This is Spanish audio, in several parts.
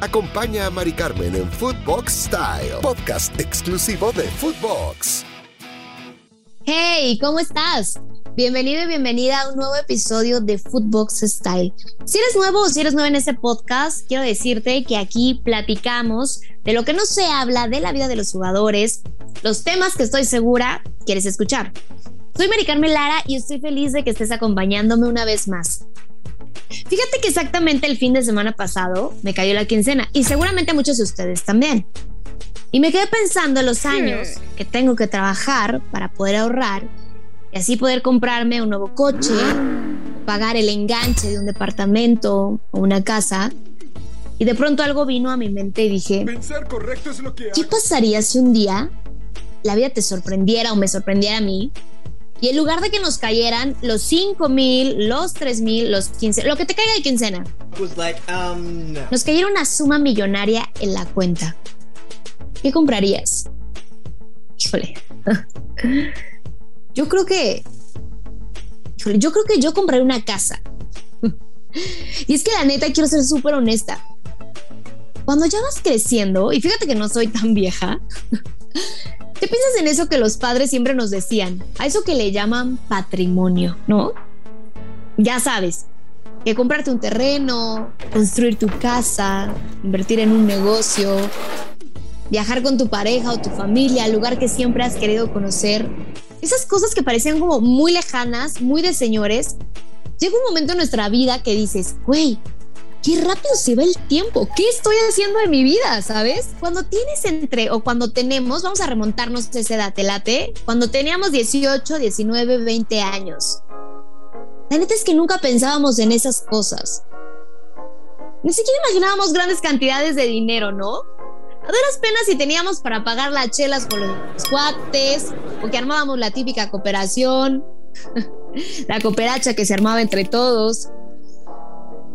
Acompaña a Mari Carmen en Footbox Style, podcast exclusivo de Footbox. Hey, ¿cómo estás? Bienvenido y bienvenida a un nuevo episodio de Footbox Style. Si eres nuevo o si eres nuevo en este podcast, quiero decirte que aquí platicamos de lo que no se habla de la vida de los jugadores, los temas que estoy segura quieres escuchar. Soy Mari Carmen Lara y estoy feliz de que estés acompañándome una vez más. Fíjate que exactamente el fin de semana pasado me cayó la quincena y seguramente muchos de ustedes también. Y me quedé pensando en los años que tengo que trabajar para poder ahorrar y así poder comprarme un nuevo coche, pagar el enganche de un departamento o una casa. Y de pronto algo vino a mi mente y dije, ¿qué pasaría si un día la vida te sorprendiera o me sorprendiera a mí y en lugar de que nos cayeran los 5 mil, los 3 mil, los 15, lo que te caiga de quincena, um, nos cayera una suma millonaria en la cuenta. ¿Qué comprarías? Híjole. Yo creo que. Híjole, yo creo que yo compraría una casa. Y es que la neta quiero ser súper honesta. Cuando ya vas creciendo, y fíjate que no soy tan vieja, ¿Qué piensas en eso que los padres siempre nos decían? A eso que le llaman patrimonio, ¿no? Ya sabes, que comprarte un terreno, construir tu casa, invertir en un negocio, viajar con tu pareja o tu familia al lugar que siempre has querido conocer. Esas cosas que parecían como muy lejanas, muy de señores. Llega un momento en nuestra vida que dices, güey, qué rápido se va el tiempo. ¿Qué estoy haciendo de mi vida? ¿Sabes? Cuando tienes entre o cuando tenemos, vamos a remontarnos a esa edad, ¿te late? Cuando teníamos 18, 19, 20 años. La neta es que nunca pensábamos en esas cosas. Ni siquiera imaginábamos grandes cantidades de dinero, ¿no? A duras penas si teníamos para pagar las chelas con los cuates o que armábamos la típica cooperación, la cooperacha que se armaba entre todos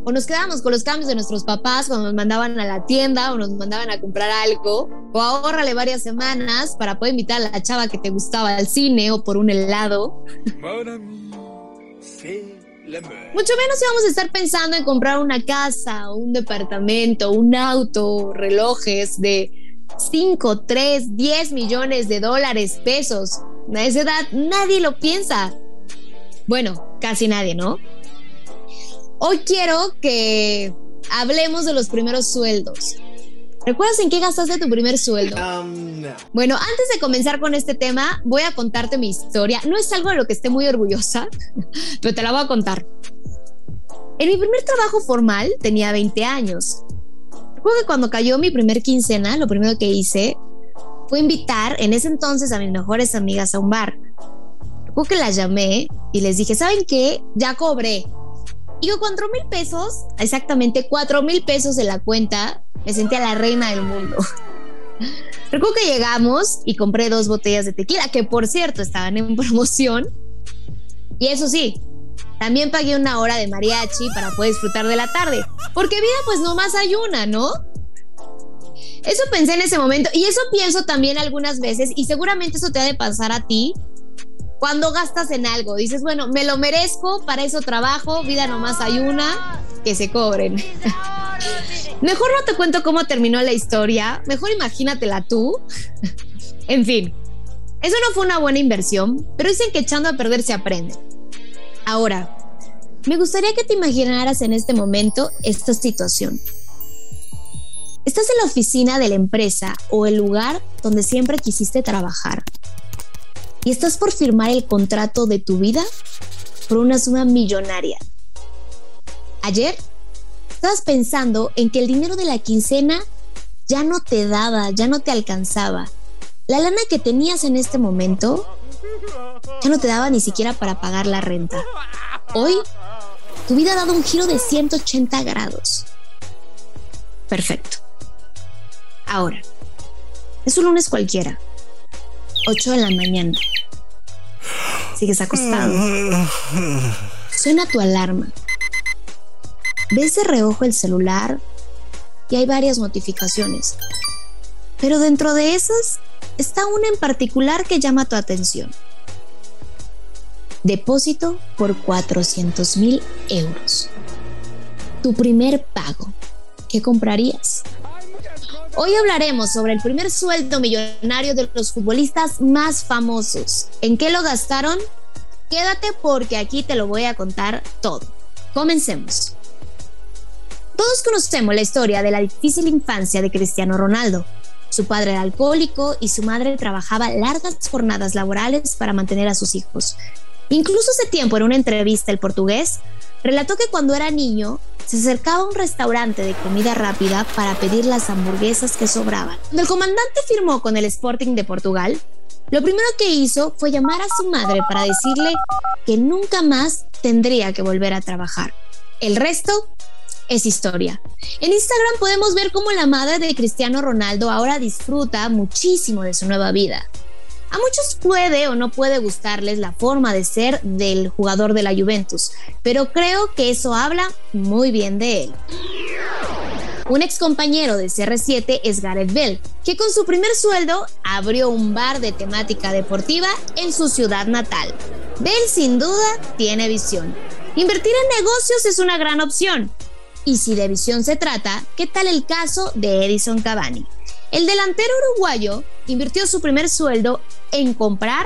o nos quedábamos con los cambios de nuestros papás cuando nos mandaban a la tienda o nos mandaban a comprar algo, o ahórrale varias semanas para poder invitar a la chava que te gustaba al cine o por un helado. Mucho menos íbamos a estar pensando en comprar una casa, un departamento, un auto, relojes de 5, 3, 10 millones de dólares, pesos. A esa edad nadie lo piensa. Bueno, casi nadie, ¿no? Hoy quiero que hablemos de los primeros sueldos. ¿Recuerdas en qué gastaste tu primer sueldo? Um, bueno, antes de comenzar con este tema, voy a contarte mi historia. No es algo de lo que esté muy orgullosa, pero te la voy a contar. En mi primer trabajo formal tenía 20 años. Recuerdo que cuando cayó mi primer quincena, lo primero que hice fue invitar en ese entonces a mis mejores amigas a un bar. Recuerdo que las llamé y les dije, ¿saben qué? Ya cobré con cuatro mil pesos, exactamente cuatro mil pesos en la cuenta, me sentía la reina del mundo. Recuerdo que llegamos y compré dos botellas de tequila, que por cierto estaban en promoción. Y eso sí, también pagué una hora de mariachi para poder disfrutar de la tarde. Porque vida pues no más hay una, ¿no? Eso pensé en ese momento y eso pienso también algunas veces y seguramente eso te ha de pasar a ti cuando gastas en algo, dices, bueno, me lo merezco, para eso trabajo, vida nomás hay una, que se cobren. mejor no te cuento cómo terminó la historia, mejor imagínatela tú. en fin, eso no fue una buena inversión, pero dicen que echando a perder se aprende. Ahora, me gustaría que te imaginaras en este momento esta situación. Estás en la oficina de la empresa o el lugar donde siempre quisiste trabajar y estás por firmar el contrato de tu vida por una suma millonaria. Ayer estabas pensando en que el dinero de la quincena ya no te daba, ya no te alcanzaba. La lana que tenías en este momento ya no te daba ni siquiera para pagar la renta. Hoy, tu vida ha dado un giro de 180 grados. Perfecto. Ahora, es un lunes cualquiera. 8 de la mañana. Sigues acostado. Suena tu alarma. Ves de reojo el celular y hay varias notificaciones. Pero dentro de esas está una en particular que llama tu atención. Depósito por 400 mil euros. Tu primer pago. ¿Qué comprarías? Hoy hablaremos sobre el primer sueldo millonario de los futbolistas más famosos. ¿En qué lo gastaron? Quédate porque aquí te lo voy a contar todo. Comencemos. Todos conocemos la historia de la difícil infancia de Cristiano Ronaldo. Su padre era alcohólico y su madre trabajaba largas jornadas laborales para mantener a sus hijos. Incluso hace tiempo en una entrevista el portugués relató que cuando era niño se acercaba a un restaurante de comida rápida para pedir las hamburguesas que sobraban. Cuando el comandante firmó con el Sporting de Portugal, lo primero que hizo fue llamar a su madre para decirle que nunca más tendría que volver a trabajar. El resto es historia. En Instagram podemos ver cómo la madre de Cristiano Ronaldo ahora disfruta muchísimo de su nueva vida. A muchos puede o no puede gustarles la forma de ser del jugador de la Juventus, pero creo que eso habla muy bien de él. Un ex compañero de CR7 es Gareth Bell, que con su primer sueldo abrió un bar de temática deportiva en su ciudad natal. Bell sin duda tiene visión. Invertir en negocios es una gran opción. Y si de visión se trata, ¿qué tal el caso de Edison Cavani? El delantero uruguayo invirtió su primer sueldo en comprar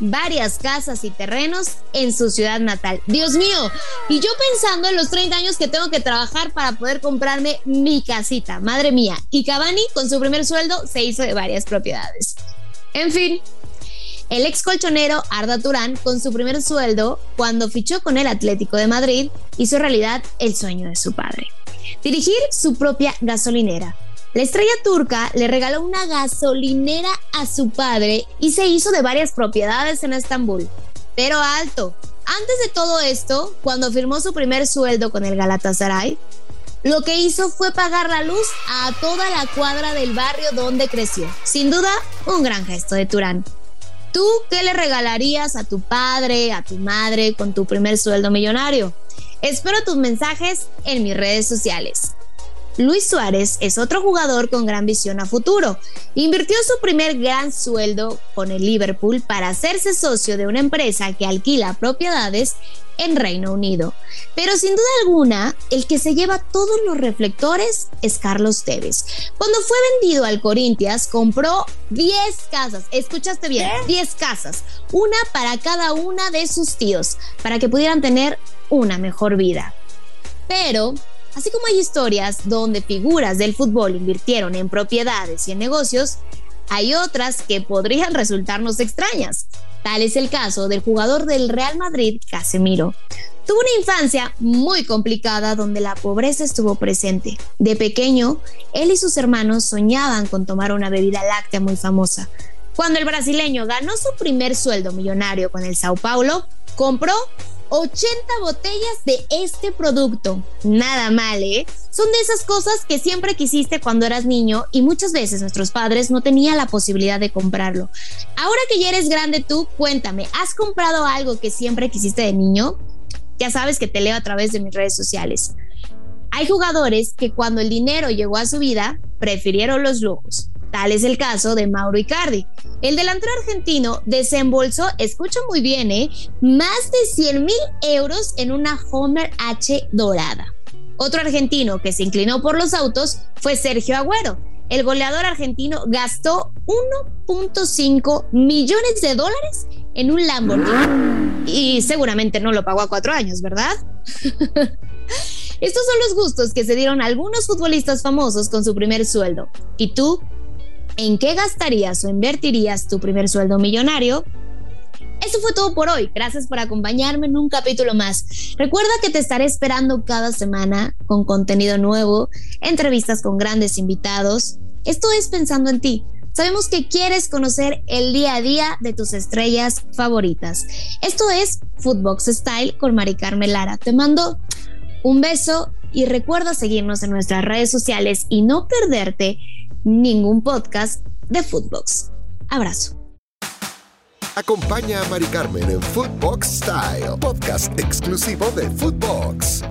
varias casas y terrenos en su ciudad natal. Dios mío, y yo pensando en los 30 años que tengo que trabajar para poder comprarme mi casita, madre mía. Y Cavani, con su primer sueldo, se hizo de varias propiedades. En fin, el ex colchonero Arda Turán, con su primer sueldo, cuando fichó con el Atlético de Madrid, hizo realidad el sueño de su padre. Dirigir su propia gasolinera la estrella turca le regaló una gasolinera a su padre y se hizo de varias propiedades en Estambul. Pero alto, antes de todo esto, cuando firmó su primer sueldo con el Galatasaray, lo que hizo fue pagar la luz a toda la cuadra del barrio donde creció. Sin duda, un gran gesto de Turán. ¿Tú qué le regalarías a tu padre, a tu madre con tu primer sueldo millonario? Espero tus mensajes en mis redes sociales. Luis Suárez es otro jugador con gran visión a futuro. Invirtió su primer gran sueldo con el Liverpool para hacerse socio de una empresa que alquila propiedades en Reino Unido. Pero sin duda alguna, el que se lleva todos los reflectores es Carlos Tevez. Cuando fue vendido al Corinthians, compró 10 casas. Escuchaste bien, 10 casas. Una para cada una de sus tíos, para que pudieran tener una mejor vida. Pero Así como hay historias donde figuras del fútbol invirtieron en propiedades y en negocios, hay otras que podrían resultarnos extrañas. Tal es el caso del jugador del Real Madrid, Casemiro. Tuvo una infancia muy complicada donde la pobreza estuvo presente. De pequeño, él y sus hermanos soñaban con tomar una bebida láctea muy famosa. Cuando el brasileño ganó su primer sueldo millonario con el Sao Paulo, compró 80 botellas de este producto. Nada mal, ¿eh? Son de esas cosas que siempre quisiste cuando eras niño y muchas veces nuestros padres no tenían la posibilidad de comprarlo. Ahora que ya eres grande tú, cuéntame, ¿has comprado algo que siempre quisiste de niño? Ya sabes que te leo a través de mis redes sociales. Hay jugadores que cuando el dinero llegó a su vida, prefirieron los lujos. Tal es el caso de Mauro Icardi. El delantero argentino desembolsó, escucha muy bien, ¿eh? más de 100 mil euros en una Homer H dorada. Otro argentino que se inclinó por los autos fue Sergio Agüero. El goleador argentino gastó 1.5 millones de dólares en un Lamborghini. Y seguramente no lo pagó a cuatro años, ¿verdad? Estos son los gustos que se dieron algunos futbolistas famosos con su primer sueldo. ¿Y tú ¿En qué gastarías o invertirías tu primer sueldo millonario? Eso fue todo por hoy. Gracias por acompañarme en un capítulo más. Recuerda que te estaré esperando cada semana con contenido nuevo, entrevistas con grandes invitados. Esto es pensando en ti. Sabemos que quieres conocer el día a día de tus estrellas favoritas. Esto es Footbox Style con Mari Carmen Lara. Te mando un beso y recuerda seguirnos en nuestras redes sociales y no perderte ningún podcast de Footbox. Abrazo. Acompaña a Mari Carmen en Footbox Style, podcast exclusivo de Footbox.